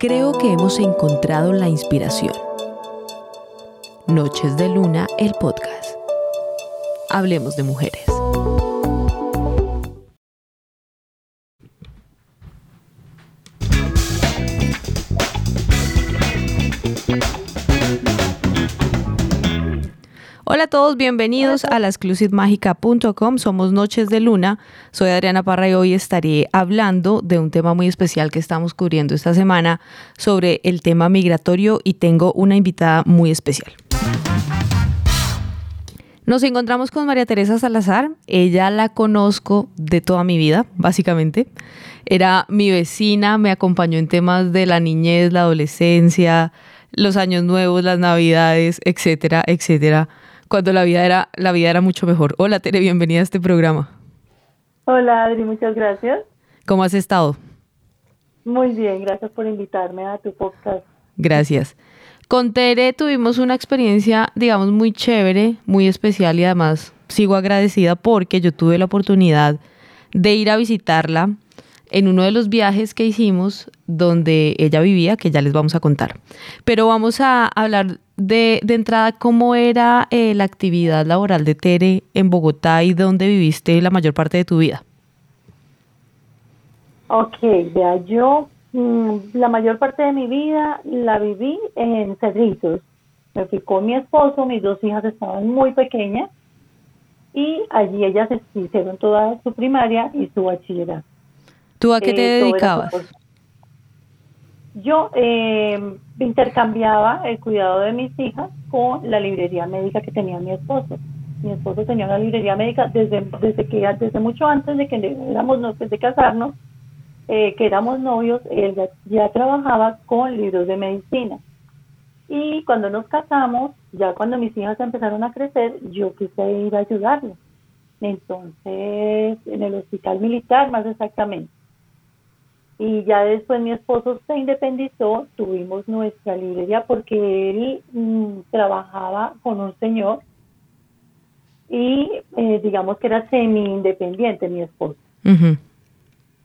Creo que hemos encontrado la inspiración. Noches de Luna, el podcast. Hablemos de mujeres. Hola a todos, bienvenidos a la exclusivemágica.com. Somos Noches de Luna. Soy Adriana Parra y hoy estaré hablando de un tema muy especial que estamos cubriendo esta semana sobre el tema migratorio y tengo una invitada muy especial. Nos encontramos con María Teresa Salazar. Ella la conozco de toda mi vida, básicamente. Era mi vecina, me acompañó en temas de la niñez, la adolescencia, los años nuevos, las navidades, etcétera, etcétera cuando la vida era, la vida era mucho mejor. Hola Tere, bienvenida a este programa. Hola Adri, muchas gracias. ¿Cómo has estado? Muy bien, gracias por invitarme a tu podcast. Gracias. Con Tere tuvimos una experiencia, digamos, muy chévere, muy especial y además sigo agradecida porque yo tuve la oportunidad de ir a visitarla en uno de los viajes que hicimos donde ella vivía, que ya les vamos a contar. Pero vamos a hablar de, entrada cómo era eh, la actividad laboral de Tere en Bogotá y dónde viviste la mayor parte de tu vida. Ok, vea, yo mm, la mayor parte de mi vida la viví en Cerritos. Me fui con mi esposo, mis dos hijas estaban muy pequeñas y allí ellas hicieron toda su primaria y su bachillerato. ¿Tú a qué te eh, dedicabas? Yo eh, intercambiaba el cuidado de mis hijas con la librería médica que tenía mi esposo. Mi esposo tenía una librería médica desde, desde que desde mucho antes de que éramos de casarnos, eh, que éramos novios, él ya, trabajaba con libros de medicina. Y cuando nos casamos, ya cuando mis hijas empezaron a crecer, yo quise ir a ayudarle. Entonces, en el hospital militar más exactamente y ya después mi esposo se independizó, tuvimos nuestra librería porque él mm, trabajaba con un señor y eh, digamos que era semi-independiente mi esposo.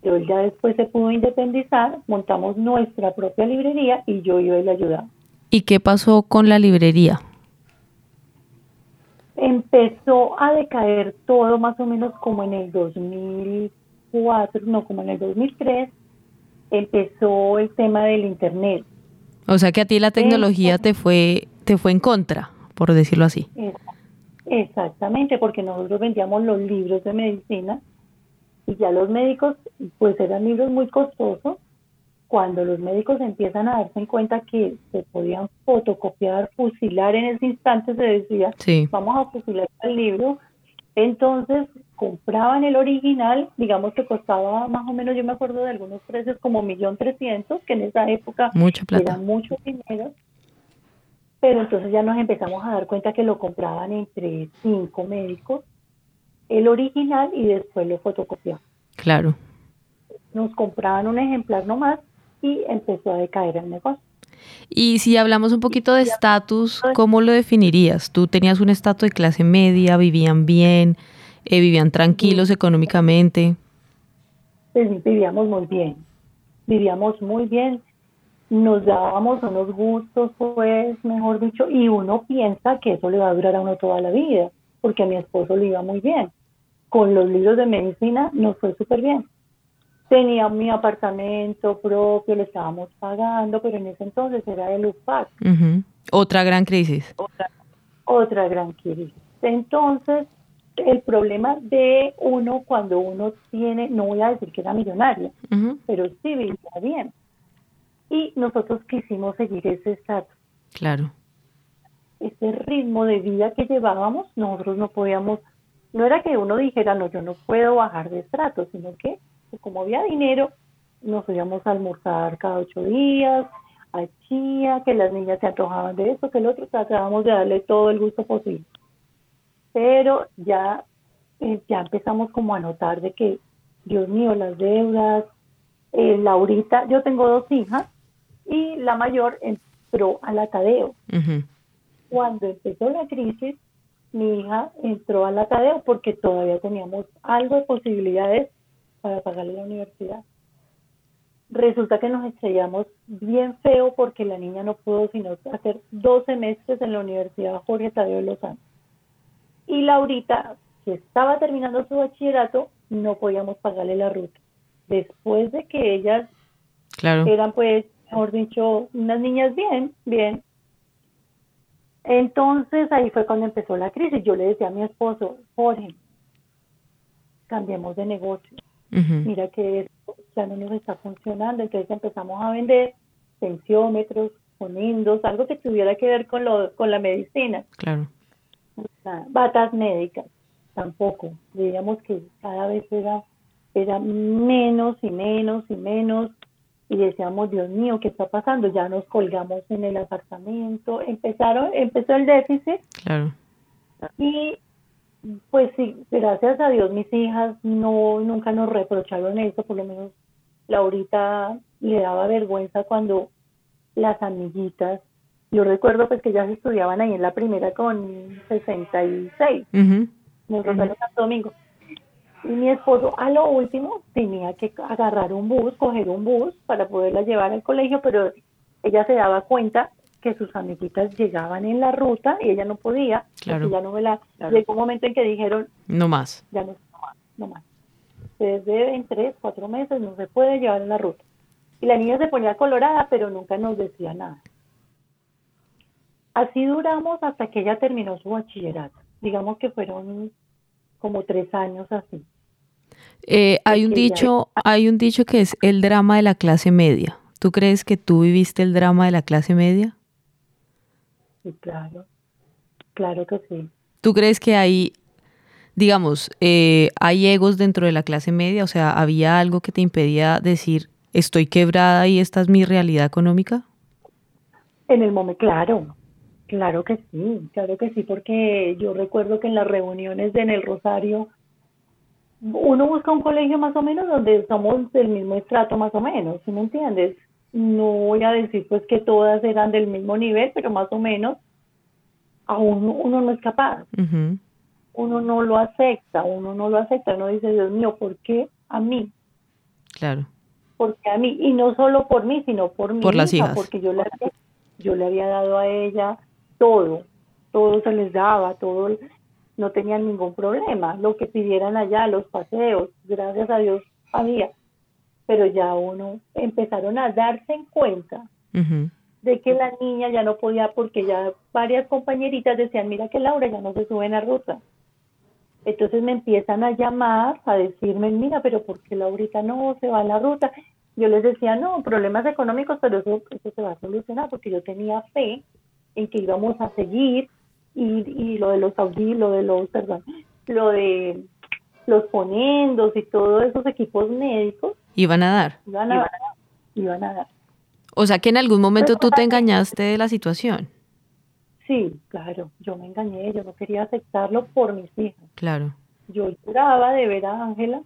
Pero él ya después se pudo independizar, montamos nuestra propia librería y yo iba y le ayudaba. ¿Y qué pasó con la librería? Empezó a decaer todo más o menos como en el 2004, no, como en el 2003 empezó el tema del internet. O sea que a ti la tecnología te fue te fue en contra, por decirlo así. Exactamente, porque nosotros vendíamos los libros de medicina y ya los médicos, pues eran libros muy costosos. Cuando los médicos empiezan a darse en cuenta que se podían fotocopiar, fusilar en ese instante, se decía, vamos a fusilar el libro. Entonces compraban el original, digamos que costaba más o menos, yo me acuerdo de algunos precios como millón trescientos, que en esa época era mucho dinero, pero entonces ya nos empezamos a dar cuenta que lo compraban entre cinco médicos, el original y después lo fotocopiaban. Claro. Nos compraban un ejemplar nomás y empezó a decaer el negocio. Y si hablamos un poquito de estatus, ¿cómo lo definirías? ¿Tú tenías un estatus de clase media, vivían bien? Eh, vivían tranquilos económicamente. vivíamos muy bien, vivíamos muy bien, nos dábamos unos gustos, pues, mejor dicho, y uno piensa que eso le va a durar a uno toda la vida, porque a mi esposo le iba muy bien. Con los libros de medicina nos fue súper bien. Tenía mi apartamento propio, le estábamos pagando, pero en ese entonces era el UFAC. Otra gran crisis. Otra, otra gran crisis. Entonces, el problema de uno cuando uno tiene, no voy a decir que era millonario, pero sí vivía bien. Y nosotros quisimos seguir ese estatus. Claro. Ese ritmo de vida que llevábamos, nosotros no podíamos, no era que uno dijera, no, yo no puedo bajar de estrato, sino que como había dinero, nos íbamos a almorzar cada ocho días, a chía, que las niñas se antojaban de eso, que el otro, tratábamos de darle todo el gusto posible pero ya, eh, ya empezamos como a notar de que, Dios mío, las deudas, eh, Laurita, yo tengo dos hijas y la mayor entró al atadeo. Cuando empezó la crisis, mi hija entró al atadeo porque todavía teníamos algo de posibilidades para pagarle la universidad. resulta que nos estrellamos bien feo porque la niña no pudo sino hacer dos semestres en la Universidad Jorge Tadeo de Lozano. Y Laurita, que estaba terminando su bachillerato, no podíamos pagarle la ruta. Después de que ellas Claro. eran pues, mejor dicho, unas niñas bien, bien. Entonces ahí fue cuando empezó la crisis. Yo le decía a mi esposo, Jorge, cambiemos de negocio. Mira que esto ya no nos está funcionando. Entonces empezamos a vender tensiómetros, fonendos, algo que tuviera que ver con, lo, con la medicina. Claro. Batas médicas, tampoco. Veíamos que cada vez era, era menos y menos y menos. Y decíamos, Dios mío, ¿qué está pasando? Ya nos colgamos en el apartamento. Empezaron, empezó el déficit Claro. y pues sí, gracias a Dios mis hijas no nunca nos reprocharon eso, por lo menos Laurita le daba vergüenza cuando las amiguitas, yo recuerdo pues que ellas estudiaban ahí en la primera con 66, Ujú. en el Rosario Santo Domingo. Y mi esposo a lo último tenía que agarrar un bus, coger un bus para poderla llevar al colegio, pero ella se daba cuenta que sus amiguitas llegaban en la ruta y ella no podía, Claro. ya no me la... Llegó un momento en que dijeron, No más. ya no, no más, no más. Desde en tres, cuatro meses no se puede llevar en la ruta. Y la niña se ponía colorada, pero nunca nos decía nada. Así duramos hasta que ella terminó su bachillerato. Digamos que fueron como tres años así. Eh, hay un Porque ya- dicho, hay un dicho que es el drama de la clase media. ¿Tú crees que tú viviste el drama de la clase media? Sí, claro. Claro que sí. ¿Tú crees que hay, digamos, eh, hay egos dentro de la clase media? O sea, ¿había algo que te impedía decir, estoy quebrada y esta es mi realidad económica? En el momento, claro, claro que sí, claro que sí, porque yo recuerdo que en las reuniones de en el Rosario, uno busca un colegio más o menos donde somos del mismo estrato más o menos, ¿sí me entiendes? No voy a decir pues que todas eran del mismo nivel, pero más o menos aún uno no es capaz, uno no lo acepta, uno no lo acepta, uno dice, Dios mío, ¿por qué a mí? Claro. porque a mí, y no solo por mí, sino por mi Por las hija, hijas. porque yo le, había- yo le había dado a ella todo, todo se les daba, todo, no tenían ningún problema, lo que pidieran allá, los paseos, gracias a Dios había, pero ya uno empezaron a darse en cuenta de que la niña ya no podía, porque ya varias compañeritas decían, mira que Laura ya no se sube en la ruta. Entonces me empiezan a llamar, a decirme, mira, pero ¿por qué Laurita no se va a la ruta? Yo les decía, no, problemas económicos, pero eso, eso se va a solucionar, porque yo tenía fe en que íbamos a seguir y, y lo de los audí, lo de los, perdón, lo de los ponendos y todos esos equipos médicos Iban a dar. iban a, iban a dar. O sea que en algún momento tú te engañaste de la situación. Sí, claro, yo me engañé, yo no quería aceptarlo por mis hijas. Claro. Yo lloraba de ver a Ángela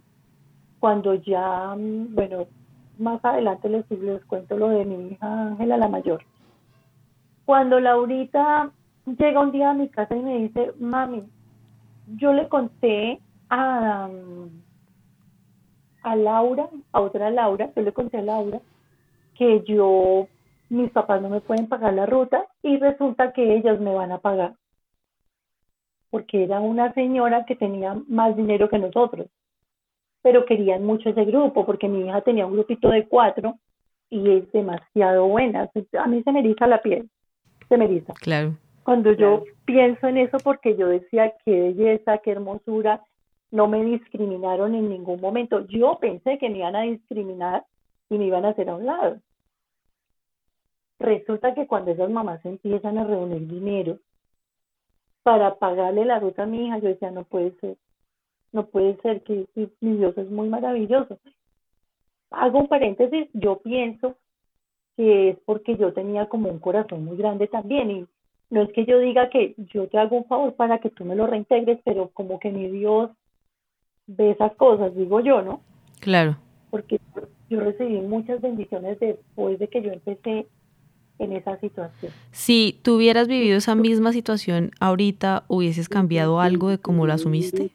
cuando ya, mm, bueno, más adelante les, les cuento lo de mi hija Ángela, la mayor. Cuando Laurita llega un día a mi casa y me dice, mami, yo le conté a, mm, a Laura, a otra Laura, yo le conté a Laura que yo, mis papás no me pueden pagar la ruta y resulta que ellas me van a pagar. Porque era una señora que tenía más dinero que nosotros, pero querían mucho ese grupo porque mi hija tenía un grupito de cuatro y es demasiado buena. A mí se me eriza la piel, se me eriza. Claro. Cuando yo pienso en eso, porque yo decía qué belleza, qué hermosura, no me discriminaron en ningún momento. Yo pensé que me iban a discriminar y me iban a hacer a un lado. Resulta que cuando esas mamás empiezan a reunir dinero para pagarle la ruta a mi hija, yo decía, no puede ser, no puede ser que mi Dios es muy maravilloso. Hago un paréntesis, yo pienso que es porque yo tenía como un corazón muy grande también y no es que yo diga que yo te hago un favor para que tú me lo reintegres, pero como que mi Dios ve esas cosas, digo yo, ¿no? Claro. Porque yo recibí muchas bendiciones después de que yo empecé en esa situación. Si tú hubieras vivido esa misma situación ahorita, ¿hubieses cambiado algo de cómo lo asumiste?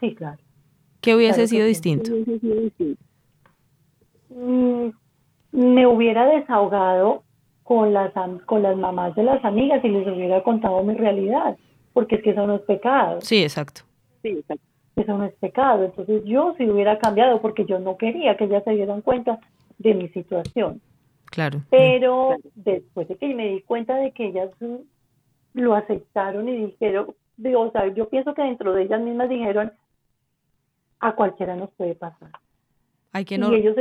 Sí, claro. ¿Qué hubiese Claro sido distinto? mm, me hubiera desahogado con las, con las mamás de las amigas y les hubiera contado mi realidad, porque es que eso no es pecado. Sí, exacto. Sí, exacto. Eso no es pecado. Entonces yo sí hubiera cambiado porque yo no quería que ellas se dieran cuenta de mi situación. Claro. Pero después de que me di cuenta de que ellas lo aceptaron y dijeron, o sea, yo pienso que dentro de ellas mismas dijeron, a cualquiera nos puede pasar. Hay que, ellos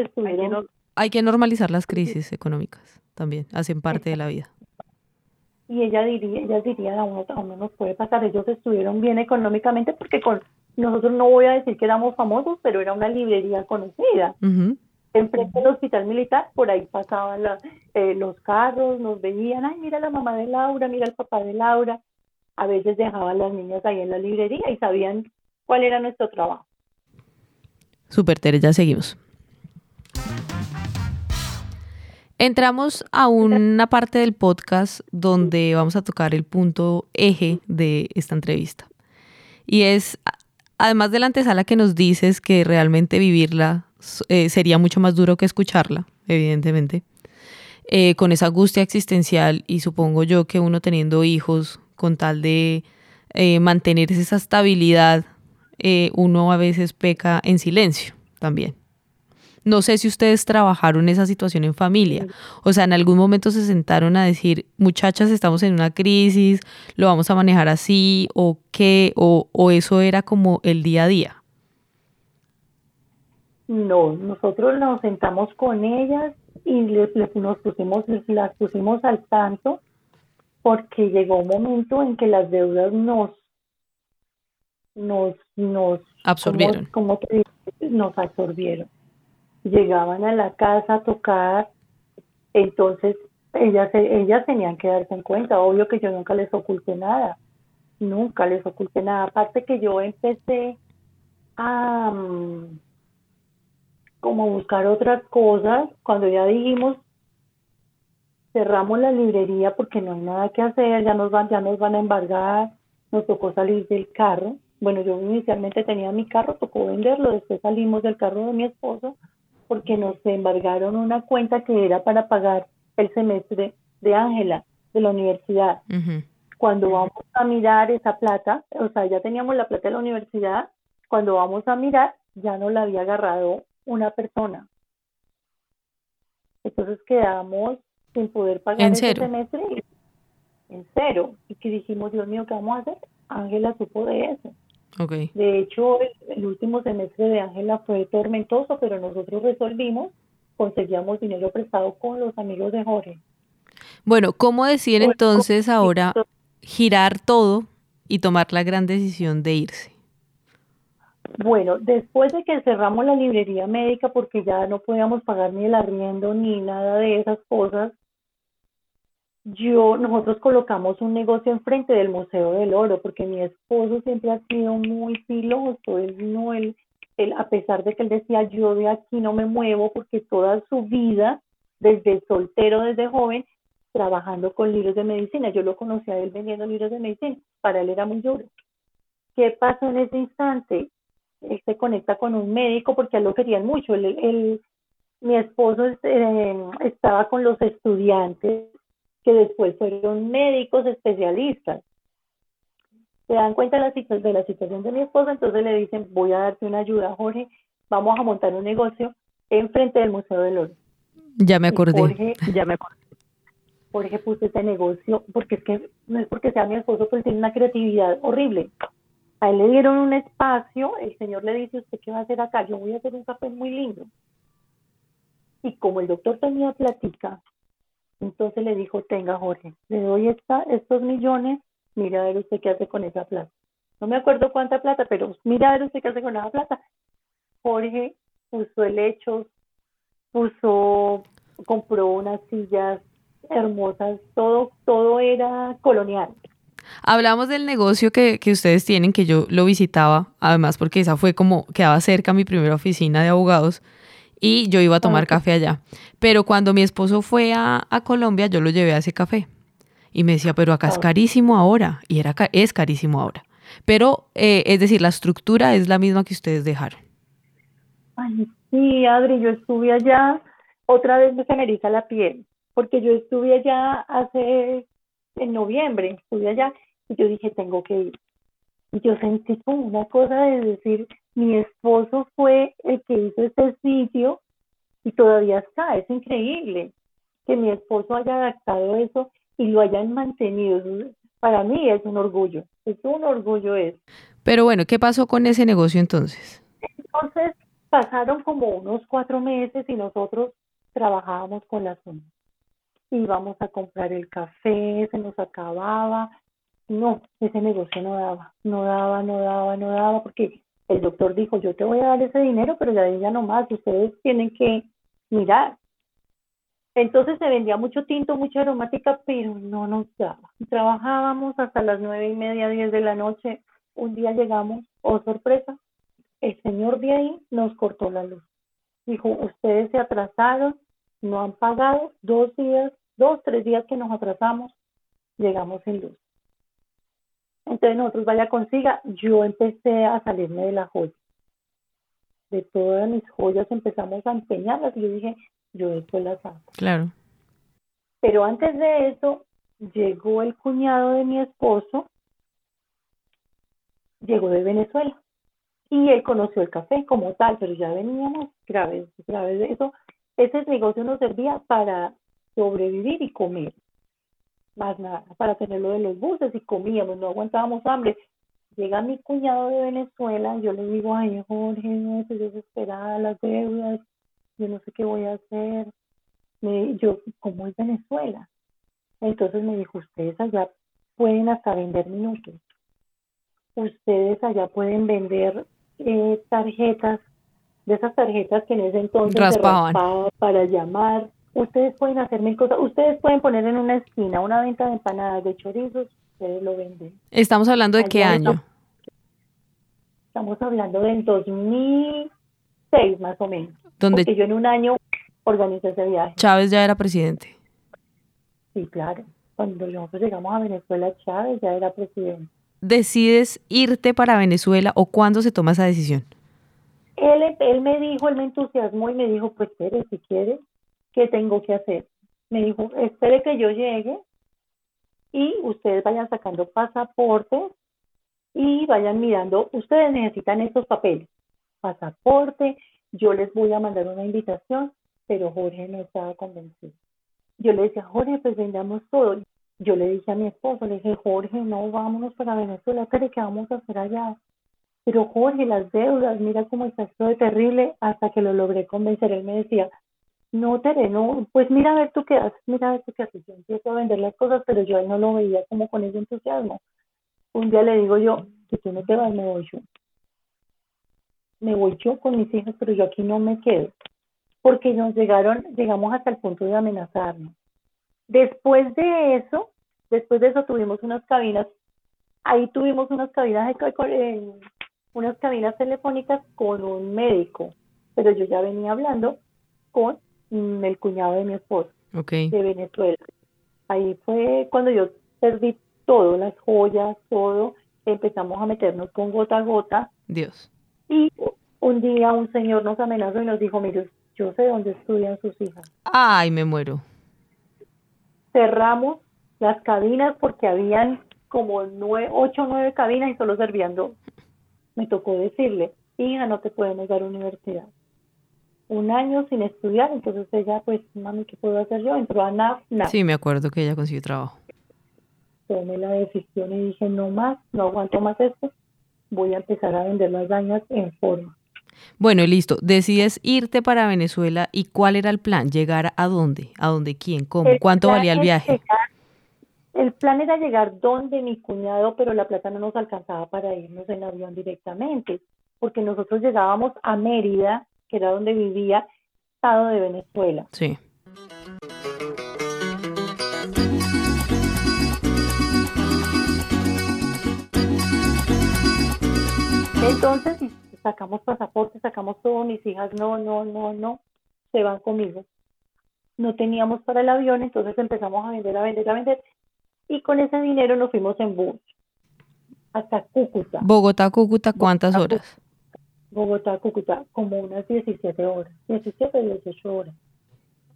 hay que normalizar las crisis económicas también, hacen parte de la vida. Y ella diría, ellas dirían, a uno, a uno nos puede pasar, ellos estuvieron bien económicamente porque con nosotros no voy a decir que éramos famosos, pero era una librería conocida. Enfrente del hospital militar, por ahí pasaban eh, los carros, nos veían, ay, mira la mamá de Laura, mira el papá de Laura. A veces dejaban las niñas ahí en la librería y sabían cuál era nuestro trabajo. Super, Tere, ya seguimos. Entramos a una parte del podcast donde vamos a tocar el punto eje de esta entrevista. Y es, además de la antesala que nos dices que realmente vivirla eh, sería mucho más duro que escucharla, evidentemente, eh, con esa angustia existencial y supongo yo que uno teniendo hijos con tal de eh, mantener esa estabilidad, uno a veces peca en silencio también. No sé si ustedes trabajaron esa situación en familia. O sea, en algún momento se sentaron a decir, muchachas, estamos en una crisis, lo vamos a manejar así, o qué, o, eso era como el día a día. No, nosotros nos sentamos con ellas y nos pusimos, las pusimos al tanto porque llegó un momento en que las deudas nos nos nos absorbieron. Como, nos absorbieron llegaban a la casa a tocar, entonces ellas, ellas tenían que darse en cuenta, obvio que yo nunca les oculté nada, nunca les oculté nada, aparte que yo empecé a mm, como buscar otras cosas, cuando ya dijimos cerramos la librería porque no hay nada que hacer, ya nos van, ya nos van a embargar, nos tocó salir del carro. Bueno, yo inicialmente tenía mi carro, tocó venderlo, después salimos del carro de mi esposo porque nos embargaron una cuenta que era para pagar el semestre de Ángela de la universidad. Cuando vamos a mirar esa plata, o sea, ya teníamos la plata de la universidad, cuando vamos a mirar, ya no la había agarrado una persona. Entonces quedamos sin poder pagar ese semestre en cero. Y que dijimos, Dios mío, ¿qué vamos a hacer? Ángela supo de eso. De hecho, el, último semestre de Ángela fue tormentoso, pero nosotros resolvimos, conseguíamos dinero prestado con los amigos de Jorge. Bueno, ¿cómo decir entonces ahora girar todo y tomar la gran decisión de irse? Bueno, después de que cerramos la librería médica porque ya no podíamos pagar ni el arriendo ni nada de esas cosas, yo, nosotros colocamos un negocio enfrente del Museo del Oro, porque mi esposo siempre ha sido muy filoso, él no, él, él, a pesar de que él decía, yo de aquí no me muevo, porque toda su vida, desde soltero, desde joven, trabajando con libros de medicina, yo lo conocía él vendiendo libros de medicina, para él era muy duro. ¿Qué pasó en ese instante? Él se conecta con un médico porque él lo querían mucho, él, mi esposo eh, estaba con los estudiantes que después fueron médicos especialistas. Se dan cuenta de la, situación de mi esposa, entonces le dicen, voy a darte una ayuda, Jorge, vamos a montar un negocio enfrente del Museo del Oro. Ya me acordé. Jorge, ya me acordé. Jorge puso ese negocio, porque es que no es porque sea mi esposo, pero tiene una creatividad horrible. A él le dieron un espacio, el señor le dice, ¿usted qué va a hacer acá? Yo voy a hacer un café muy lindo. Y como el doctor tenía platica, entonces le dijo, tenga Jorge, le doy estos millones, mira a ver usted qué hace con esa plata. No me acuerdo cuánta plata, pero mira a ver usted qué hace con esa plata. Jorge puso helechos, puso, compró unas sillas hermosas, todo, todo era colonial. Hablamos del negocio que, que, ustedes tienen, que yo lo visitaba, además porque esa fue como, quedaba cerca mi primera oficina de abogados y yo iba a tomar café allá. Pero cuando mi esposo fue a, Colombia, yo lo llevé a ese café. Y me decía, pero acá es carísimo ahora. Y era, es carísimo ahora. Pero, eh, es decir, la estructura es la misma que ustedes dejaron. Sí, Adri, yo estuve allá, otra vez me se me eriza la piel, porque yo estuve allá hace, en noviembre, estuve allá, y yo dije, tengo que ir. Y yo sentí como una cosa de decir, mi esposo fue el que hizo este sitio y todavía está, es increíble que mi esposo haya adaptado eso y lo hayan mantenido. Para mí es un orgullo, es un orgullo eso. Pero bueno, ¿qué pasó con ese negocio entonces? Entonces pasaron como unos cuatro meses y nosotros trabajábamos con las uñas. Íbamos a comprar el café, se nos acababa. No, ese negocio no daba, no daba, no daba, no daba, porque el doctor dijo, yo te voy a dar ese dinero, pero ya no más, ustedes tienen que mirar. Entonces se vendía mucho tinto, mucha aromática, pero no nos daba. Trabajábamos hasta las nueve y media, diez de la noche. Un día llegamos, oh sorpresa, el señor de ahí nos cortó la luz. Dijo, ustedes se atrasaron, no han pagado, dos días, dos, tres días que nos atrasamos, llegamos sin luz. Entonces nosotros vaya consiga, yo empecé a salirme de la joya. De todas mis joyas empezamos a empeñarlas y yo dije, yo después las saco. Claro. Pero antes de eso, llegó el cuñado de mi esposo, llegó de Venezuela y él conoció el café como tal, pero ya veníamos graves, graves de eso. Ese negocio nos servía para sobrevivir y comer más nada, para tenerlo de los buses y comíamos, no aguantábamos hambre. Llega mi cuñado de Venezuela, yo le digo, ay Jorge, no estoy desesperada, las deudas, yo no sé qué voy a hacer. Me, yo, ¿cómo es Venezuela? Entonces me dijo, ustedes allá pueden hasta vender minutos. Ustedes allá pueden vender eh, tarjetas, de esas tarjetas que en ese entonces raspaban. para llamar Ustedes pueden hacer mil cosas. Ustedes pueden poner en una esquina una venta de empanadas de chorizos, ustedes lo venden. ¿Estamos hablando de qué año? Estamos hablando del 2006 más o menos. Donde Porque yo en un año organizé ese viaje. Chávez ya era presidente. Sí, claro. Cuando nosotros llegamos a Venezuela, Chávez ya era presidente. ¿Decides irte para Venezuela o cuándo se toma esa decisión? Él, él me dijo, él me entusiasmó y me dijo, pues espere, si quieres, ¿qué tengo que hacer? Me dijo, espere que yo llegue y ustedes vayan sacando pasaportes y vayan mirando, ustedes necesitan estos papeles, pasaporte, yo les voy a mandar una invitación, pero Jorge no estaba convencido. Yo le decía, Jorge, pues vendamos todo. Yo le dije a mi esposo, le dije, Jorge, no, vámonos para Venezuela, ¿qué vamos a hacer allá? Pero Jorge, las deudas, mira cómo está esto de terrible, hasta que lo logré convencer. Él me decía, no, Tere, no, pues mira a ver tú qué haces, mira a ver tú qué haces. Yo empiezo a vender las cosas, pero yo no lo veía como con ese entusiasmo. Un día le digo yo, que tú no te vas, me voy yo. Me voy yo con mis hijas, pero yo aquí no me quedo. Porque nos llegaron, llegamos hasta el punto de amenazarnos. Después de eso, después de eso tuvimos unas cabinas, ahí tuvimos unas cabinas, eh, unas cabinas telefónicas con un médico, pero yo ya venía hablando con el cuñado de mi esposo de Venezuela. Ahí fue cuando yo perdí todo, las joyas, todo. Empezamos a meternos con gota a gota. Dios. Y un día un señor nos amenazó y nos dijo, mire, yo sé dónde estudian sus hijas. Ay, me muero. Cerramos las cabinas porque habían como nueve, ocho o nueve cabinas y solo servían dos. Me tocó decirle, hija, no te podemos dar universidad un año sin estudiar, entonces ella, pues, mami, ¿qué puedo hacer yo? Entró a NAF, Sí, me acuerdo que ella consiguió trabajo. Tomé la decisión y dije, no más, no aguanto más esto, voy a empezar a vender las dañas en forma. Bueno, listo. Decides irte para Venezuela y ¿cuál era el plan? ¿Llegar a dónde? ¿A dónde quién? ¿Cómo? ¿Cuánto valía el viaje? el plan era llegar donde mi cuñado, pero la plata no nos alcanzaba para irnos en avión directamente, porque nosotros llegábamos a Mérida que era donde vivía, Estado de Venezuela. Sí. Entonces sacamos pasaporte, sacamos todo, mis hijas no, no, no, no, se van conmigo. No teníamos para el avión, entonces empezamos a vender, a vender, a vender. Y con ese dinero nos fuimos en bus hasta Cúcuta. Bogotá, Cúcuta, ¿cuántas horas? Bogotá, Cúcuta, como unas 17 horas, 17, 18 horas.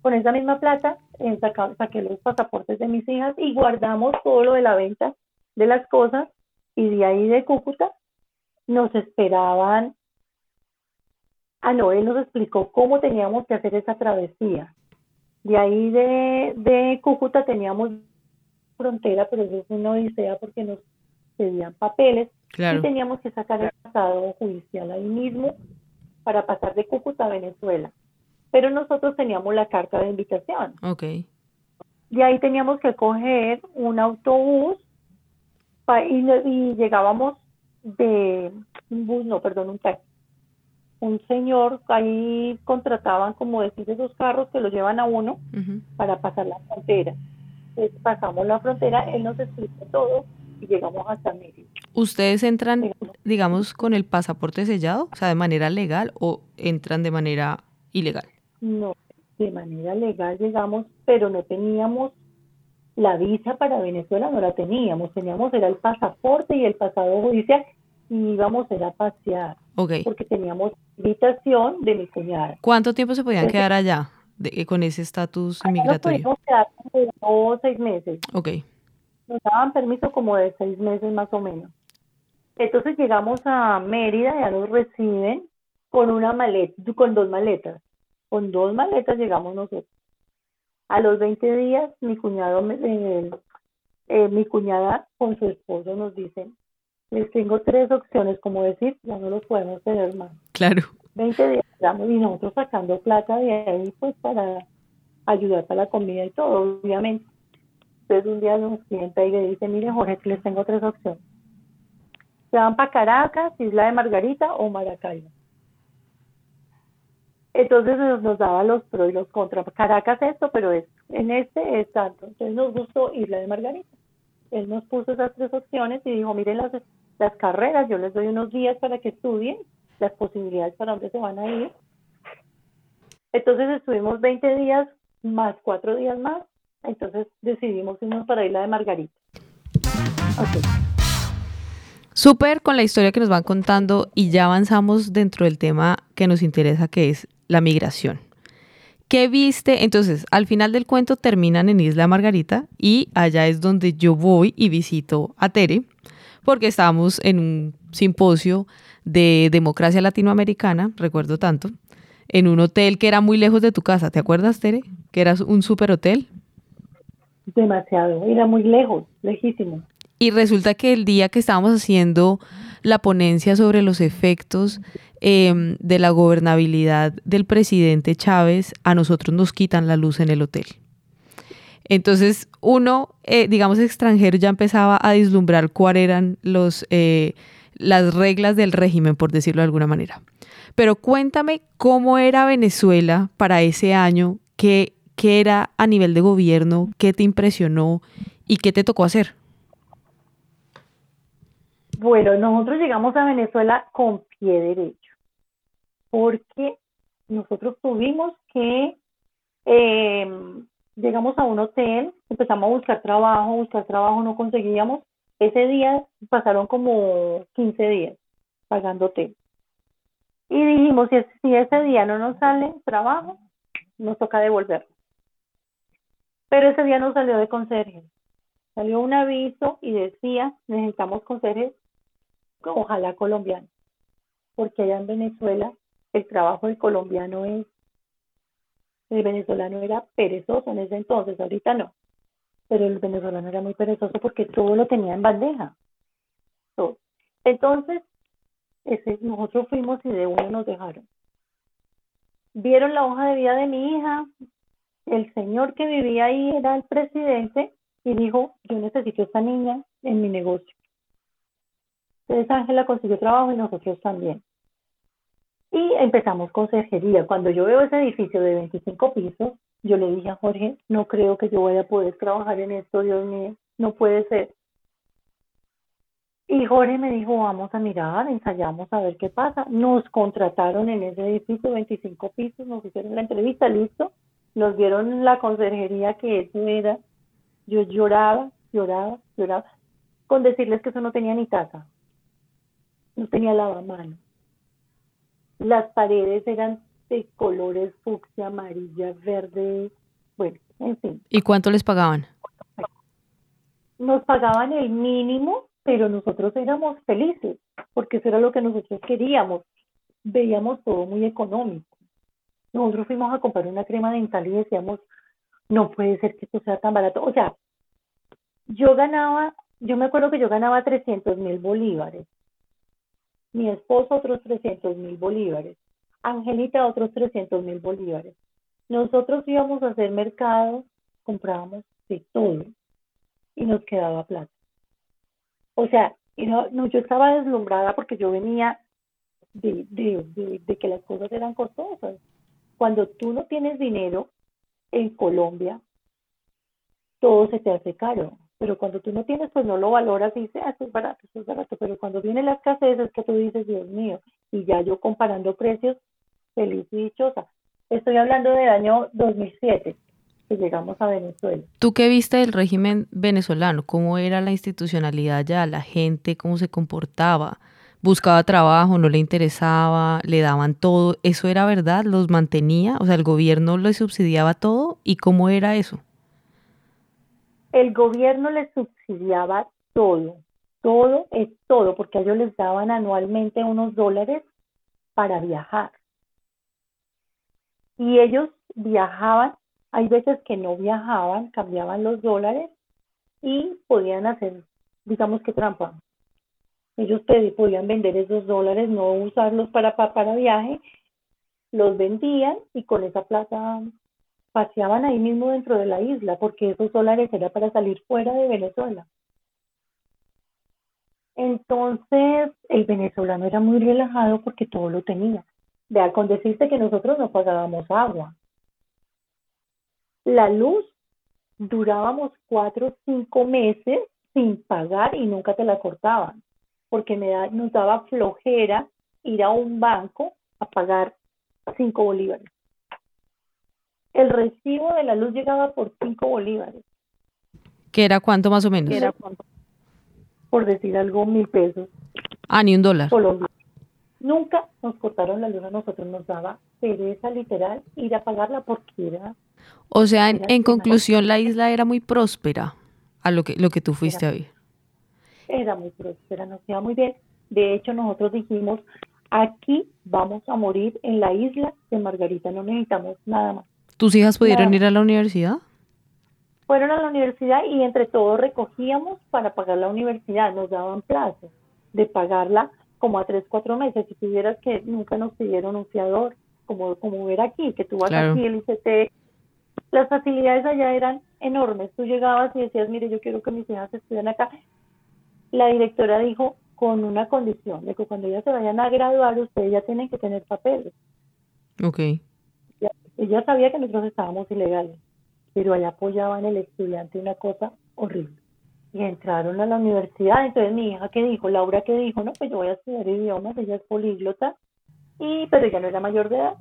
Con esa misma plata eh, saqué los pasaportes de mis hijas y guardamos todo lo de la venta de las cosas y de ahí de Cúcuta nos esperaban. Ah, no, él nos explicó cómo teníamos que hacer esa travesía. De ahí de, de Cúcuta teníamos frontera, pero eso es una odisea porque nos pedían papeles y teníamos que sacar el pasado judicial ahí mismo para pasar de Cúcuta a Venezuela. Pero nosotros teníamos la carta de invitación. Ok. De ahí teníamos que coger un autobús y, y llegábamos de un bus, no, perdón, un taxi. Un señor, ahí contrataban, como decir, esos carros que lo llevan a uno para pasar la frontera. Entonces pasamos la frontera, él nos explica todo y llegamos hasta Mérida. ¿Ustedes entran, digamos, con el pasaporte sellado, o sea, de manera legal o entran de manera ilegal? No, de manera legal llegamos, pero no teníamos la visa para Venezuela no la teníamos, teníamos era el pasaporte y el pasado judicial y íbamos a, a pasear. Porque teníamos invitación de mi cuñada. ¿Cuánto tiempo se podían quedar allá de, con ese estatus migratorio? Nos quedar como seis meses. Ok. Nos daban permiso como de seis meses más o menos. Entonces llegamos a Mérida, ya nos reciben con una maleta, con dos maletas. Con dos maletas llegamos nosotros. A los 20 días, mi cuñado, eh, eh, mi cuñada con su esposo nos dicen, les tengo tres opciones, como decir, ya no los podemos tener más. Claro. 20 días, y nosotros sacando plata de ahí, pues para ayudar para la comida y todo, obviamente. Entonces un día nos sienta y le dice, mire Jorge, les tengo tres opciones. Se van para Caracas, Isla de Margarita o Maracaibo. Entonces nos daba los pros y los contras. Caracas esto, pero esto. En este es tanto. Entonces nos gustó Isla de Margarita. Él nos puso esas tres opciones y dijo, miren las, las carreras, yo les doy unos días para que estudien las posibilidades para dónde se van a ir. Entonces estuvimos 20 días más cuatro días más. Entonces decidimos irnos para Isla de Margarita. Súper con la historia que nos van contando y ya avanzamos dentro del tema que nos interesa, que es la migración. ¿Qué viste? Entonces, al final del cuento terminan en Isla Margarita y allá es donde yo voy y visito a Tere, porque estábamos en un simposio de democracia latinoamericana, recuerdo tanto, en un hotel que era muy lejos de tu casa. ¿Te acuerdas, Tere? Que era un super hotel. Demasiado, era muy lejos, lejísimo. Y resulta que el día que estábamos haciendo la ponencia sobre los efectos em, de la gobernabilidad del presidente Chávez, a nosotros nos quitan la luz en el hotel. Entonces, uno, eh, digamos, extranjero ya empezaba a vislumbrar cuáles eran los, eh, las reglas del régimen, por decirlo de alguna manera. Pero cuéntame cómo era Venezuela para ese año, qué, qué era a nivel de gobierno, qué te impresionó y qué te tocó hacer. Bueno, nosotros llegamos a Venezuela con pie derecho, porque nosotros tuvimos que, em, llegamos a un hotel, empezamos a buscar trabajo, buscar trabajo no conseguíamos. Ese día pasaron como 15 días pagando hotel. Y dijimos, si, si ese día no nos sale trabajo, nos toca devolverlo. Pero ese día no salió de conserje. Salió un aviso y decía, necesitamos conserjes ojalá colombiano, porque allá en Venezuela el trabajo del colombiano es, el venezolano era perezoso en ese entonces, ahorita no, pero el venezolano era muy perezoso porque todo lo tenía en bandeja. Todo. Entonces, ese, nosotros fuimos y de uno nos dejaron. Vieron la hoja de vida de mi hija, el señor que vivía ahí era el presidente y dijo, yo necesito esta niña en mi negocio. Entonces Ángela consiguió trabajo y nosotros también. Y empezamos con cerjería. Cuando yo veo ese edificio de 25 pisos, yo le dije a Jorge, no creo que yo vaya a poder trabajar en esto, Dios mío, no puede ser. Y Jorge me dijo, vamos a mirar, ensayamos a ver qué pasa. Nos contrataron en ese edificio, 25 pisos, nos hicieron la entrevista, listo. Nos dieron la conserjería que eso era. Yo lloraba, lloraba, lloraba, con decirles que eso no tenía ni taza no tenía lavamanos. las paredes eran de colores fucsia, amarilla, verde, bueno, en fin. ¿Y cuánto les pagaban? Nos pagaban el mínimo, pero nosotros éramos felices, porque eso era lo que nosotros queríamos. Veíamos todo muy económico. Nosotros fuimos a comprar una crema dental y decíamos, no puede ser que esto sea tan barato. O sea, yo ganaba, yo me acuerdo que yo ganaba 300 mil bolívares. Mi esposo otros 300 mil bolívares. Angelita otros 300 mil bolívares. Nosotros íbamos a hacer mercado, comprábamos de todo y nos quedaba plata. O sea, no, no, yo estaba deslumbrada porque yo venía de, de, de que las cosas eran costosas. Cuando tú no tienes dinero en Colombia, todo se te hace caro. Pero cuando tú no tienes, pues no lo valoras y dices, ah, esto es barato, esto es barato. Pero cuando viene la escasez es que tú dices, Dios mío, y ya yo comparando precios, feliz y dichosa. Estoy hablando del año 2007, que llegamos a Venezuela. ¿Tú qué viste del régimen venezolano? ¿Cómo era la institucionalidad ya? ¿La gente cómo se comportaba? ¿Buscaba trabajo? ¿No le interesaba? ¿Le daban todo? ¿Eso era verdad? ¿Los mantenía? O sea, ¿el gobierno le subsidiaba todo? ¿Y cómo era eso? El gobierno les subsidiaba todo, todo es todo, porque ellos les daban anualmente unos dólares para viajar. Y ellos viajaban, hay veces que no viajaban, cambiaban los dólares y podían hacer, digamos que trampa. Ellos podían vender esos dólares, no usarlos para, para viaje, los vendían y con esa plata paseaban ahí mismo dentro de la isla, porque esos dólares era para salir fuera de Venezuela. Entonces, el venezolano era muy relajado porque todo lo tenía. Vea, con decirte que nosotros no pagábamos agua. La luz durábamos cuatro o cinco meses sin pagar y nunca te la cortaban, porque me da, nos daba flojera ir a un banco a pagar cinco bolívares. El recibo de la luz llegaba por cinco bolívares. ¿Qué era cuánto más o menos? era cuánto? Por decir algo, mil pesos. Ah, ni un dólar. Colombia. Nunca nos cortaron la luz a nosotros, nos daba pereza literal ir a pagarla porque era... O sea, en, conclusión, la isla era muy próspera a lo que, lo que tú fuiste a ver. Era muy próspera, nos iba muy bien. De hecho, nosotros dijimos, aquí vamos a morir en la isla de Margarita, no necesitamos nada más. ¿Tus hijas pudieron ir a la universidad? Fueron a la universidad y entre todos recogíamos para pagar la universidad, nos daban plazos de pagarla como a tres, cuatro meses. Si tuvieras que nunca nos pidieron un fiador, como, como ver aquí, que tú vas aquí, el ICT, las facilidades allá eran enormes. Tú llegabas y decías, mire, yo quiero que mis hijas estudien acá. La directora dijo, con una condición, de que cuando ellas se vayan a graduar, ustedes ya tienen que tener papeles. Ok. Ella sabía que nosotros estábamos ilegales, pero allá apoyaban el estudiante una cosa horrible y entraron a la universidad. Entonces mi hija que dijo, Laura que dijo, no, pues yo voy a estudiar idiomas, ella es políglota, y pero ella no era mayor de edad.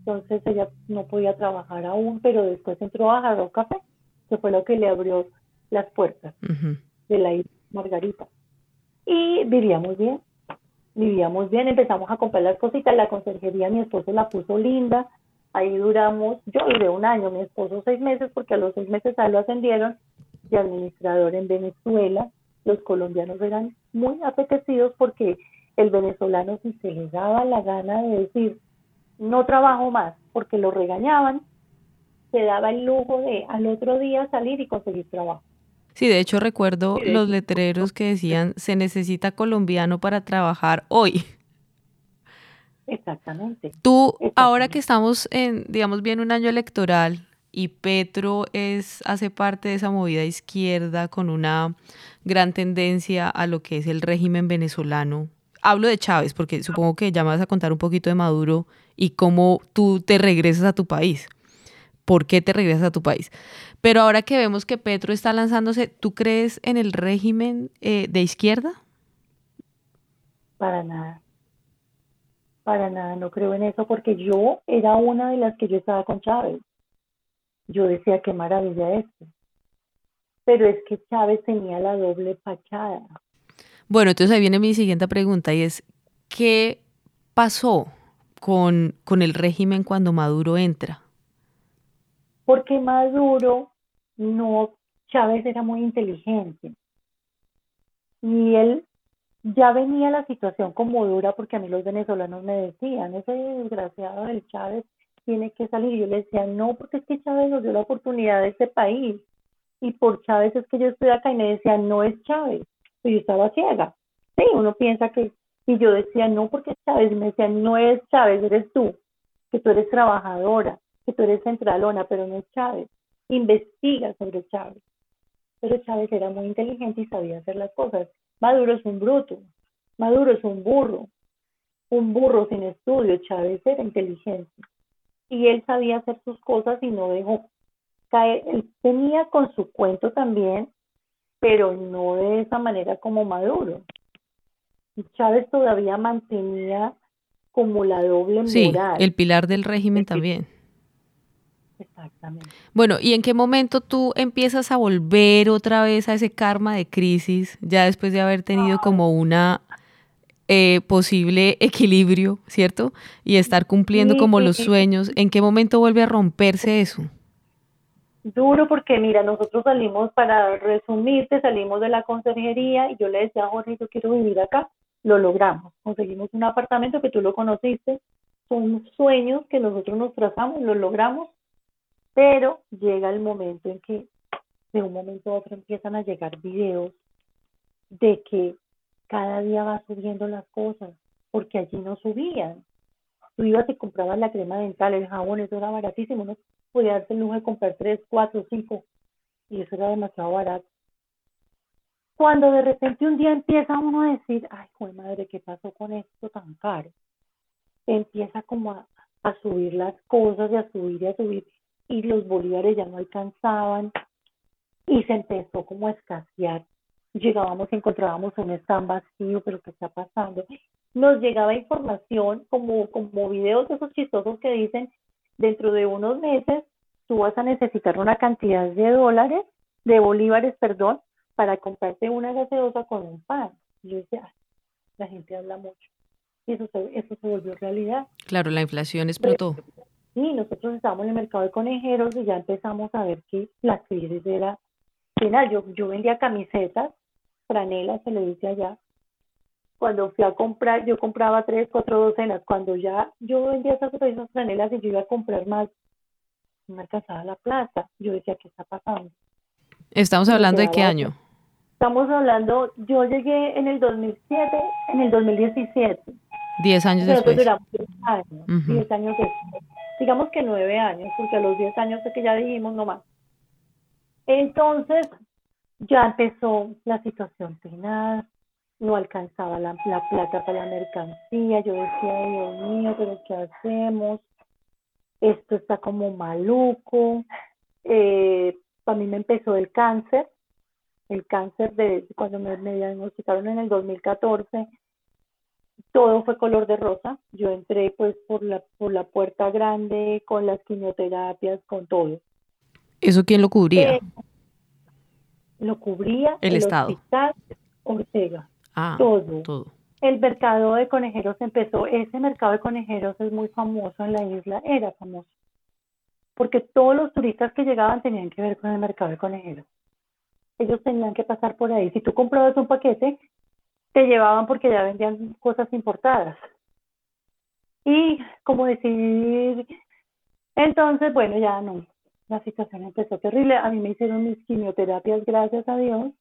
Entonces ella no podía trabajar aún, pero después entró a Jarro Café, que fue lo que le abrió las puertas de la isla Margarita. Y vivíamos bien, vivíamos bien, empezamos a comprar las cositas, la conserjería mi esposo la puso linda, ahí duramos, yo duré un año, mi esposo seis meses, porque a los seis meses a lo ascendieron, y administrador en Venezuela, los colombianos eran muy apetecidos porque el venezolano si se le daba la gana de decir no trabajo más porque lo regañaban, se daba el lujo de al otro día salir y conseguir trabajo. Sí, de hecho recuerdo los letreros que decían se necesita colombiano para trabajar hoy. Exactamente. Tú, ahora que estamos en, digamos, bien un año electoral, y Petro es, hace parte de esa movida izquierda con una gran tendencia a lo que es el régimen venezolano. Hablo de Chávez porque supongo que ya me vas a contar un poquito de Maduro y cómo tú te regresas a tu país. ¿Por qué te regresas a tu país? Pero ahora que vemos que Petro está lanzándose, ¿tú crees en el régimen eh, de izquierda? Para nada. Para nada, no creo en eso porque yo era una de las que yo estaba con Chávez yo decía, qué maravilla esto. Pero es que Chávez tenía la doble fachada. Bueno, entonces ahí viene mi siguiente pregunta y es, ¿qué pasó con, con el régimen cuando Maduro entra? Porque Maduro no, Chávez era muy inteligente y él ya venía la situación como dura porque a mí los venezolanos me decían, ese desgraciado del Chávez tiene que salir. Y yo le decía, no, porque es que Chávez nos dio la oportunidad de este país. Y por Chávez es que yo estoy acá y me decía, no es Chávez. Y yo estaba ciega. Sí, uno piensa que... Y yo decía, no, porque Chávez. Me decía, no es Chávez, eres tú. Que tú eres trabajadora, que tú eres centralona, pero no es Chávez. Investiga sobre Chávez. Pero Chávez era muy inteligente y sabía hacer las cosas. Maduro es un bruto, Maduro es un burro, un burro sin estudio, Chávez era inteligente. Y él sabía hacer sus cosas y no dejó caer. Él tenía con su cuento también, pero no de esa manera como Maduro. Y Chávez todavía mantenía como la doble moral. Sí, el pilar del régimen también. Exactamente. Bueno, ¿y en qué momento tú empiezas a volver otra vez a ese karma de crisis, ya después de haber tenido como una eh, posible equilibrio, ¿cierto? Y estar cumpliendo como los sueños. ¿En qué momento vuelve a romperse eso? Duro porque, mira, nosotros salimos, para resumirte, salimos de la consejería y yo le decía a Jorge, yo quiero vivir acá. Lo logramos. Conseguimos un apartamento que tú lo conociste. Son sueños que nosotros nos trazamos, lo logramos pero llega el momento en que de un momento a otro empiezan a llegar videos de que cada día va subiendo las cosas, porque allí no subían. Tú ibas y comprabas la crema dental, el jabón, eso era baratísimo, no podía darse el lujo de comprar tres, cuatro, cinco, y eso era demasiado barato. Cuando de repente un día empieza uno a decir, ay, joder madre, ¿qué pasó con esto tan caro? Empieza como a, a subir las cosas y a subir y a subir y los bolívares ya no alcanzaban y se empezó como a escasear. Llegábamos y encontrábamos un stand vacío, pero ¿qué está pasando? Nos llegaba información como, como videos de esos chistosos que dicen, dentro de unos meses tú vas a necesitar una cantidad de dólares, de bolívares, perdón, para comprarte una gaseosa con un pan. yo decía, la gente habla mucho. Y eso se, eso se volvió realidad. Claro, la inflación explotó. Sí, nosotros estábamos en el mercado de conejeros y ya empezamos a ver que la crisis era final. Yo, yo vendía camisetas, franelas, se le dice allá. Cuando fui a comprar, yo compraba tres, cuatro docenas. Cuando ya yo vendía esas, esas franelas y yo iba a comprar más, me alcanzaba la plata. Yo decía, ¿qué está pasando? ¿Estamos hablando de qué año? Estamos hablando, yo llegué en el 2007, en el 2017. Diez años después. duramos diez años, diez años después digamos que nueve años, porque a los diez años sé que ya dijimos no más. Entonces, ya empezó la situación final, no alcanzaba la, plata para la mercancía, yo decía, Dios mío, pero ¿qué hacemos? Esto está como maluco. Eh, para mí me empezó el cáncer, el cáncer de cuando me diagnosticaron en el 2014, todo fue color de rosa. Yo entré pues por la, por la puerta grande, con las quimioterapias, con todo. ¿Eso quién lo cubría? Eh, lo cubría el, Estado. Hospital Ortega. Ah, todo. todo. El mercado de conejeros empezó, ese mercado de conejeros es muy famoso en la isla, era famoso, porque todos los turistas que llegaban tenían que ver con el mercado de conejeros. Ellos tenían que pasar por ahí. Si tú comprabas un paquete, te llevaban porque ya vendían cosas importadas. Y como decir, entonces, bueno, ya no, la situación empezó terrible. A mí me hicieron mis quimioterapias, gracias a Dios,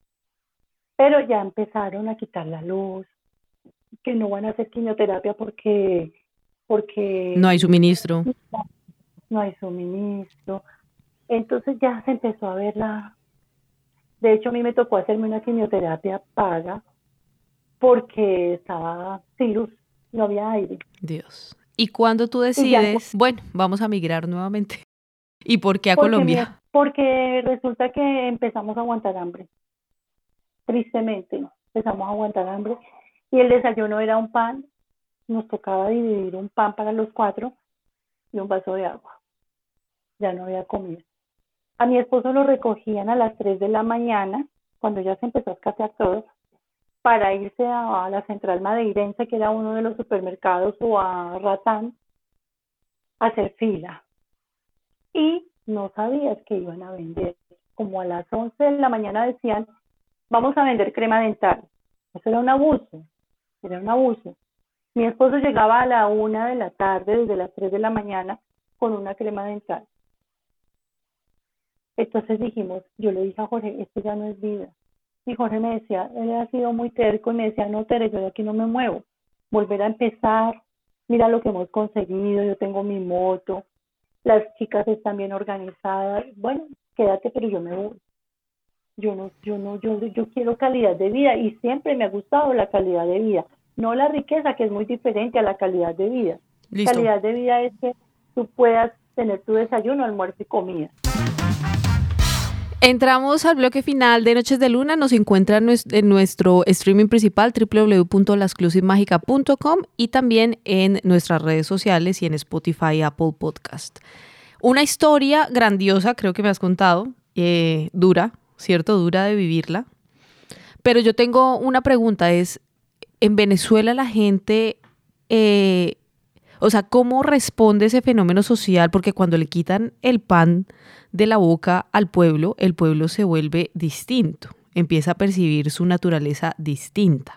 pero ya empezaron a quitar la luz, que no van a hacer quimioterapia porque... porque no hay suministro. No hay suministro. Entonces ya se empezó a ver la... De hecho, a mí me tocó hacerme una quimioterapia paga porque estaba sin luz, no había aire. Dios. ¿Y cuando tú decides, bueno, vamos a migrar nuevamente? ¿Y por qué a Colombia? porque resulta que empezamos a aguantar hambre. Tristemente, empezamos a aguantar hambre. Y el desayuno era un pan. Nos tocaba dividir un pan para los cuatro y un vaso de agua. Ya no había comida. A mi esposo lo recogían a las tres de la mañana, cuando ya se empezó a escasear todo para irse a la central madeirense, que era uno de los supermercados, o a Ratán, a hacer fila. Y no sabías que iban a vender. Como a las 11 de la mañana decían, vamos a vender crema dental. Eso era un abuso, era un abuso. Mi esposo llegaba a la una de la tarde, desde las 3 de la mañana, con una crema dental. Entonces dijimos, yo le dije a Jorge, esto ya no es vida. Y Jorge me decía, él ha sido muy terco y me decía, no, Tere, yo de aquí no me muevo. Volver a empezar, mira lo que hemos conseguido, yo tengo mi moto, las chicas están bien organizadas. Bueno, quédate, pero yo me voy. Yo no, yo no, yo, yo quiero calidad de vida y siempre me ha gustado la calidad de vida, no la riqueza que es muy diferente a la calidad de vida. Calidad de vida es que tú puedas tener tu desayuno, almuerzo y comida. Entramos al bloque final de Noches de Luna. Nos encuentra en nuestro streaming principal www.lasclusivmagica.com y también en nuestras redes sociales y en Spotify Apple Podcast. Una historia grandiosa, creo que me has contado, eh, dura, ¿cierto? Dura de vivirla. Pero yo tengo una pregunta, es, ¿en Venezuela la gente eh, o sea, ¿cómo responde ese fenómeno social? Porque cuando le quitan el pan de la boca al pueblo, el pueblo se vuelve distinto, empieza a percibir su naturaleza distinta.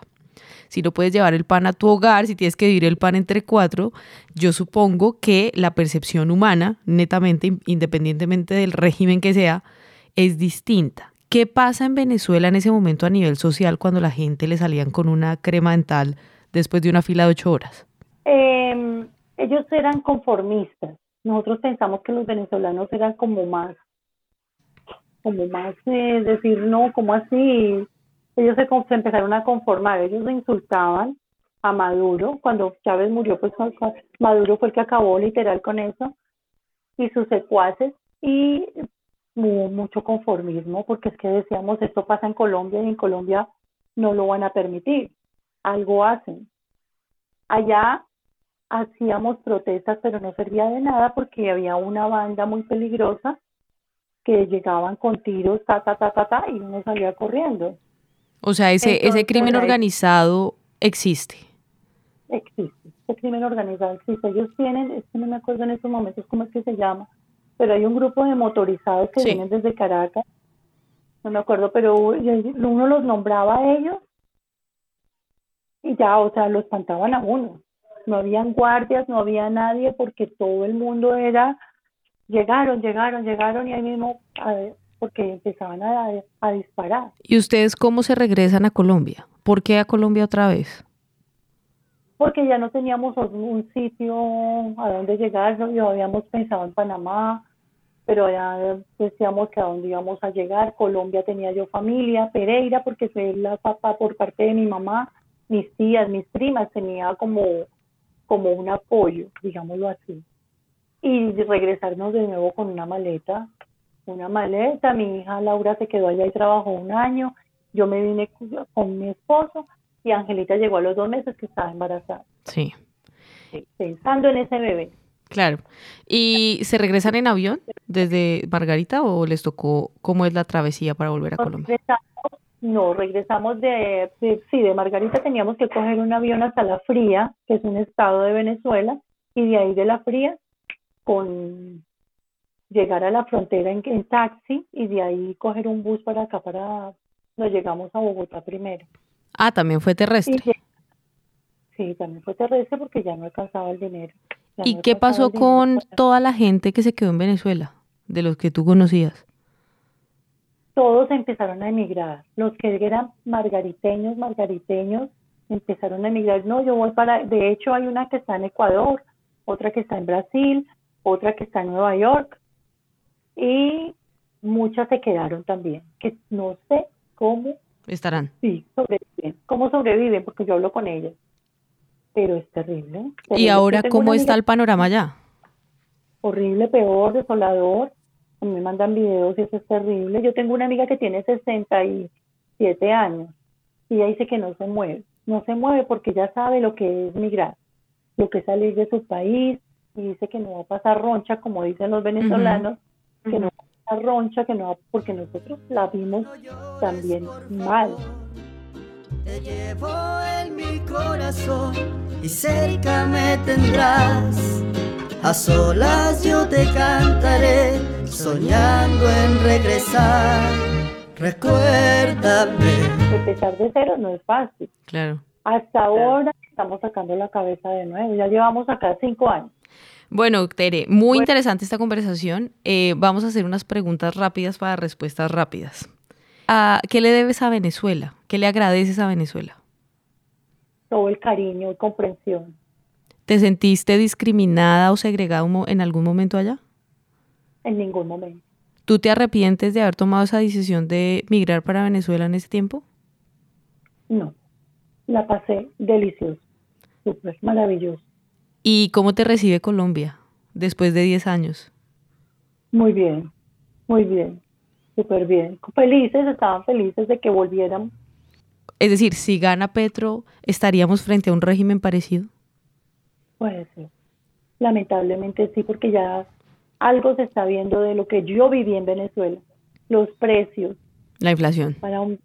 Si no puedes llevar el pan a tu hogar, si tienes que dividir el pan entre cuatro, yo supongo que la percepción humana, netamente, independientemente del régimen que sea, es distinta. ¿Qué pasa en Venezuela en ese momento a nivel social cuando la gente le salían con una crema dental después de una fila de ocho horas? Eh, ellos eran conformistas. Nosotros pensamos que los venezolanos eran como más, como más eh, decir, no, como así. Ellos se, empezaron a conformar, ellos insultaban a Maduro. Cuando Chávez murió, pues Maduro fue el que acabó literal con eso. Y sus secuaces. Y hubo mucho conformismo, porque es que decíamos, esto pasa en Colombia y en Colombia no lo van a permitir. Algo hacen. Allá hacíamos protestas, pero no servía de nada porque había una banda muy peligrosa que llegaban con tiros, ta, ta, ta, ta, ta, y uno salía corriendo. O sea, ese, ese crimen organizado existe. Existe, ese crimen organizado existe. Ellos tienen, es que no me acuerdo en estos momentos cómo es que se llama, pero hay un grupo de motorizados que vienen desde Caracas, no me acuerdo, pero uno los nombraba a ellos y ya, o sea, lo espantaban a uno no habían guardias, no había nadie porque todo el mundo era, llegaron, llegaron, llegaron y ahí mismo, porque empezaban a, disparar. ¿Y ustedes cómo se regresan a Colombia? ¿Por qué a Colombia otra vez? Porque ya no teníamos un sitio a donde llegar, ¿no? habíamos pensado en Panamá, pero ya decíamos que a dónde íbamos a llegar. Colombia tenía yo familia, Pereira, porque soy la papá por parte de mi mamá, mis tías, mis primas, tenía como como un apoyo, digámoslo así. Y regresarnos de nuevo con una maleta, una maleta, mi hija Laura se quedó allá y trabajó un año, yo me vine con mi esposo y Angelita llegó a los dos meses que estaba embarazada. Sí. Pensando en ese bebé. Claro. ¿Y se regresan en avión desde Margarita o les tocó cómo es la travesía para volver a Colombia? No, regresamos de, sí, de Margarita teníamos que coger un avión hasta La Fría, que es un estado de Venezuela, y de ahí de La Fría con llegar a la frontera en, taxi y de ahí coger un bus para acá para nos llegamos a Bogotá primero. Ah, también fue terrestre. sí, también fue terrestre porque ya no alcanzaba el dinero. ¿Y qué pasó con toda la gente que se quedó en Venezuela, de los que tú conocías? Todos empezaron a emigrar. Los que eran margariteños, margariteños, empezaron a emigrar. No, yo voy para, de hecho hay una que está en Ecuador, otra que está en Brasil, otra que está en Nueva York y muchas se quedaron también, que no sé cómo estarán. Sí, sobreviven. ¿Cómo sobreviven? Porque yo hablo con ellas. Pero es terrible. ¿Y ahora cómo está el panorama ya? Horrible, peor, desolador me mandan videos y eso es terrible. Yo tengo una amiga que tiene 67 años y ella dice que no se mueve. No se mueve porque ya sabe lo que es migrar, lo que es salir de su país y dice que no va a pasar roncha, como dicen los venezolanos, que no va a pasar roncha, que no porque nosotros la vimos también mal. Te llevo en mi corazón y cerca me tendrás. A solas yo te cantaré, soñando en regresar. Recuérdame. Empezar de cero no es fácil. Claro. Hasta ahora estamos sacando la cabeza de nuevo. Ya llevamos acá cinco años. Bueno, Tere, muy interesante esta conversación. Eh, vamos a hacer unas preguntas rápidas para respuestas rápidas. Ah, ¿Qué le debes a Venezuela? ¿Qué le agradeces a Venezuela? Todo el cariño y comprensión. ¿Te sentiste discriminada o segregada en algún momento allá? En ningún momento. ¿Tú te arrepientes de haber tomado esa decisión de migrar para Venezuela en ese tiempo? No, la pasé delicioso, súper maravilloso. ¿Y cómo te recibe Colombia después de 10 años? Muy bien, muy bien, súper bien. Felices, estaban felices de que volviéramos. Es decir, si gana Petro, ¿estaríamos frente a un régimen parecido? Puede ser. Lamentablemente sí, porque ya algo se está viendo de lo que yo viví en Venezuela. Los precios. La inflación. Para un,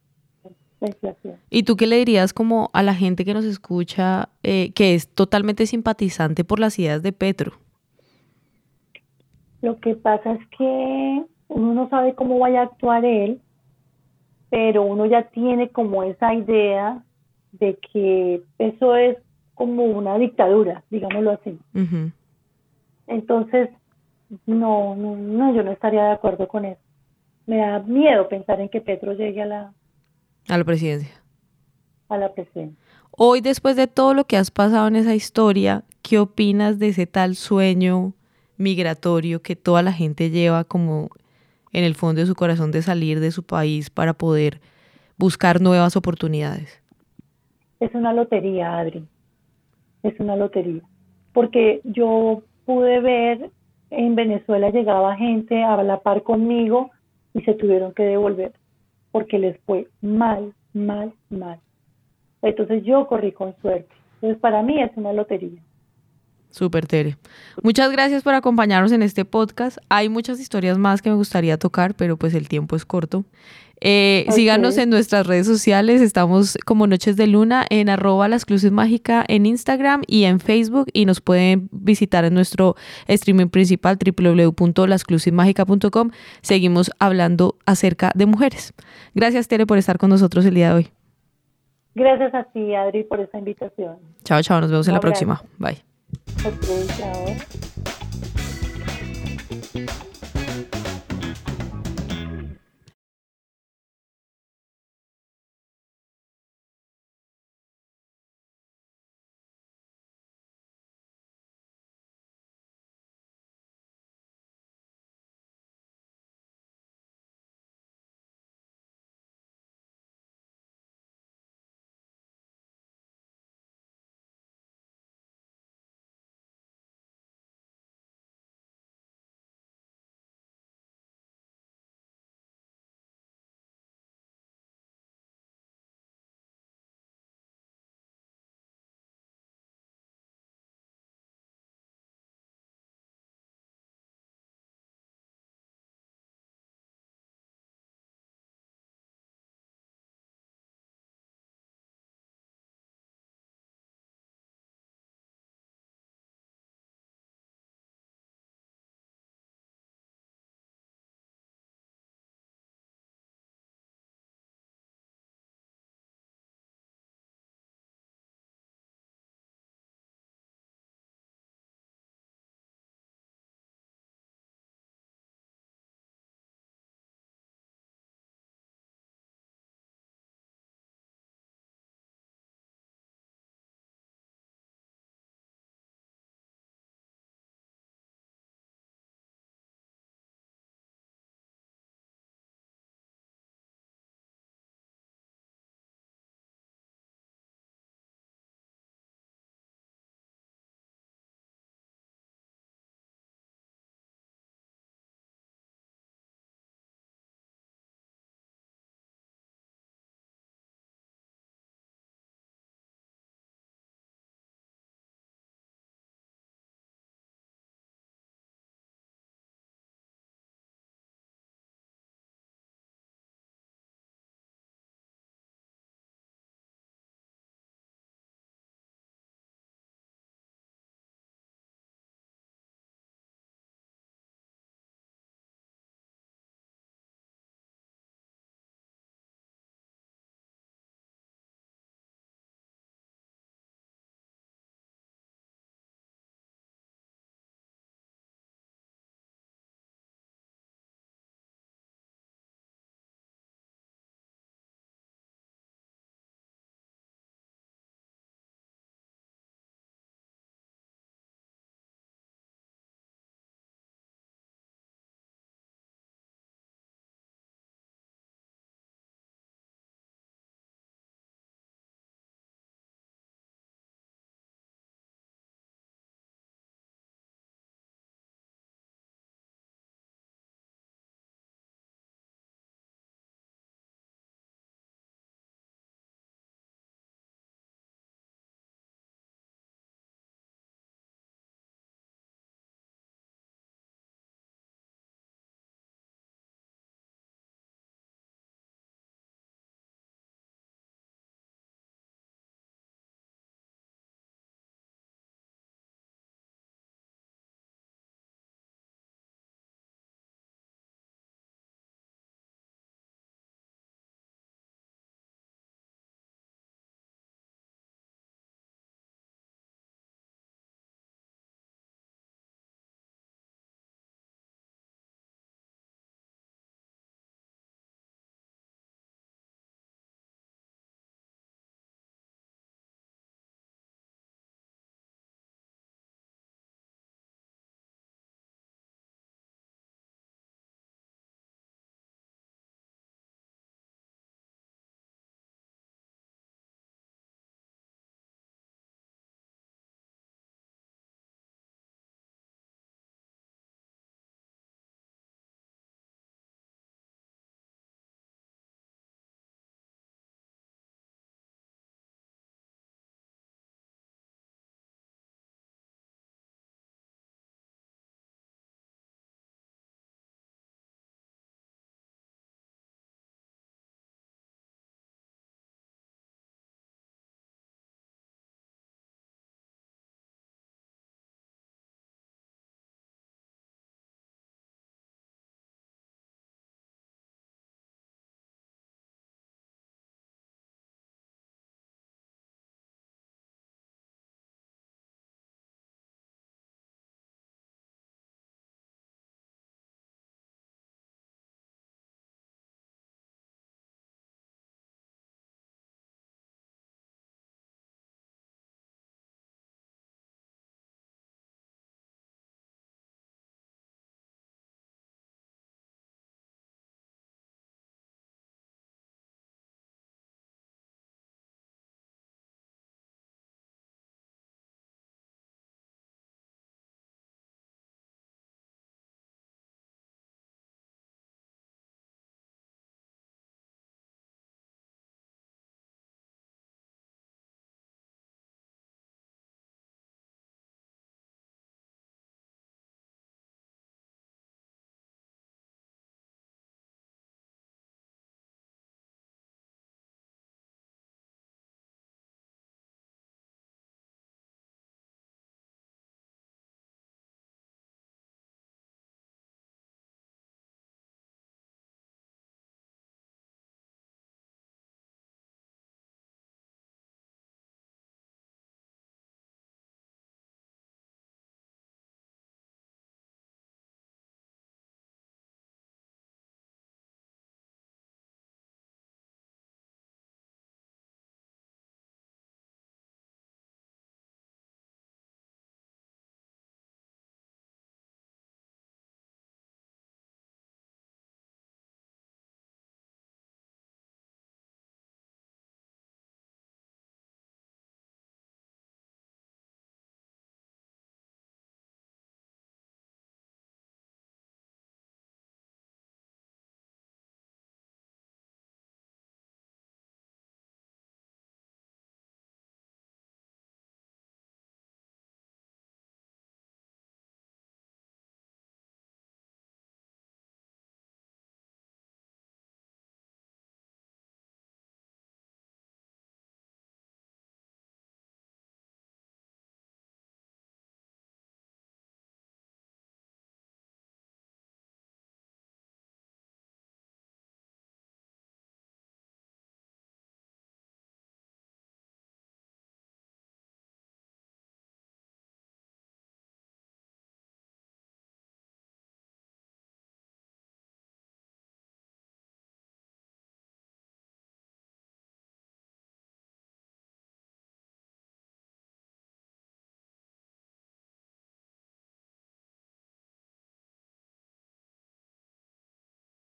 ¿Y tú qué le dirías como a la gente que nos escucha eh, que es totalmente simpatizante por las ideas de Petro? Lo que pasa es que uno no sabe cómo vaya a actuar él, pero uno ya tiene como esa idea de que eso es como una dictadura, digámoslo así. Entonces, no, no, no, yo no estaría de acuerdo con eso. Me da miedo pensar en que Petro llegue a la, a la presidencia. A la presidencia. Hoy, después de todo lo que has pasado en esa historia, ¿qué opinas de ese tal sueño migratorio que toda la gente lleva como en el fondo de su corazón de salir de su país para poder buscar nuevas oportunidades? Es una lotería, Adri. Es una lotería. Porque yo pude ver en Venezuela llegaba gente a la par conmigo y se tuvieron que devolver porque les fue mal, mal, mal. Entonces yo corrí con suerte. Entonces para mí es una lotería. Súper, Tere. Muchas gracias por acompañarnos en este podcast. Hay muchas historias más que me gustaría tocar, pero pues el tiempo es corto. Eh, síganos en nuestras redes sociales. Estamos como Noches de Luna en arroba mágica en Instagram y en Facebook. Y nos pueden visitar en nuestro streaming principal www.lasclusivmagica.com. Seguimos hablando acerca de mujeres. Gracias, Tere, por estar con nosotros el día de hoy. Gracias a ti, Adri, por esta invitación. Chao, chao. Nos vemos en la próxima. Bye. Ok, chao.